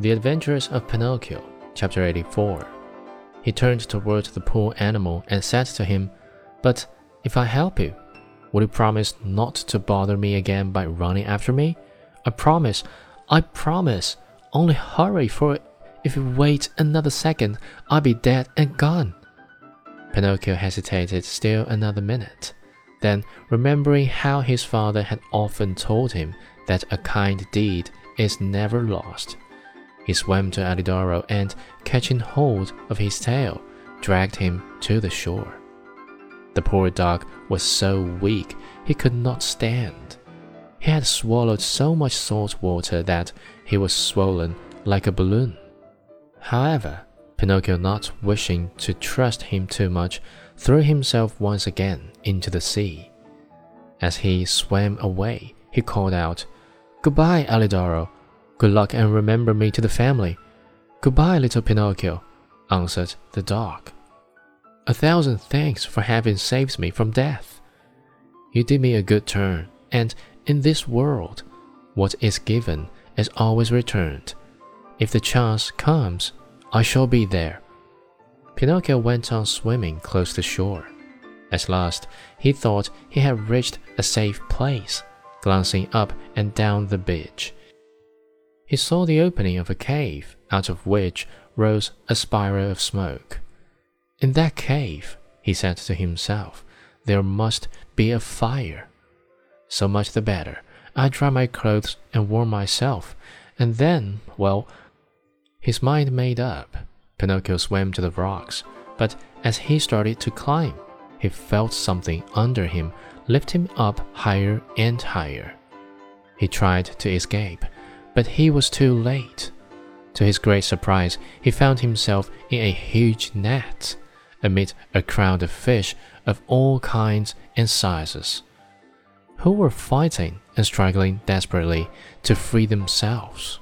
The Adventures of Pinocchio, chapter 84. He turned toward the poor animal and said to him, But if I help you, will you promise not to bother me again by running after me? I promise, I promise. Only hurry, for if you wait another second, I'll be dead and gone. Pinocchio hesitated still another minute. Then, remembering how his father had often told him that a kind deed is never lost, he swam to Alidoro and, catching hold of his tail, dragged him to the shore. The poor dog was so weak he could not stand. He had swallowed so much salt water that he was swollen like a balloon. However, Pinocchio, not wishing to trust him too much, threw himself once again into the sea. As he swam away, he called out, Goodbye, Alidoro. Good luck and remember me to the family. Goodbye, little Pinocchio, answered the dog. A thousand thanks for having saved me from death. You did me a good turn, and in this world, what is given is always returned. If the chance comes, I shall be there. Pinocchio went on swimming close to shore. At last, he thought he had reached a safe place, glancing up and down the beach he saw the opening of a cave, out of which rose a spiral of smoke. In that cave, he said to himself, there must be a fire. So much the better. I dry my clothes and warm myself, and then, well, his mind made up. Pinocchio swam to the rocks, but as he started to climb, he felt something under him lift him up higher and higher. He tried to escape, but he was too late. To his great surprise, he found himself in a huge net, amid a crowd of fish of all kinds and sizes, who were fighting and struggling desperately to free themselves.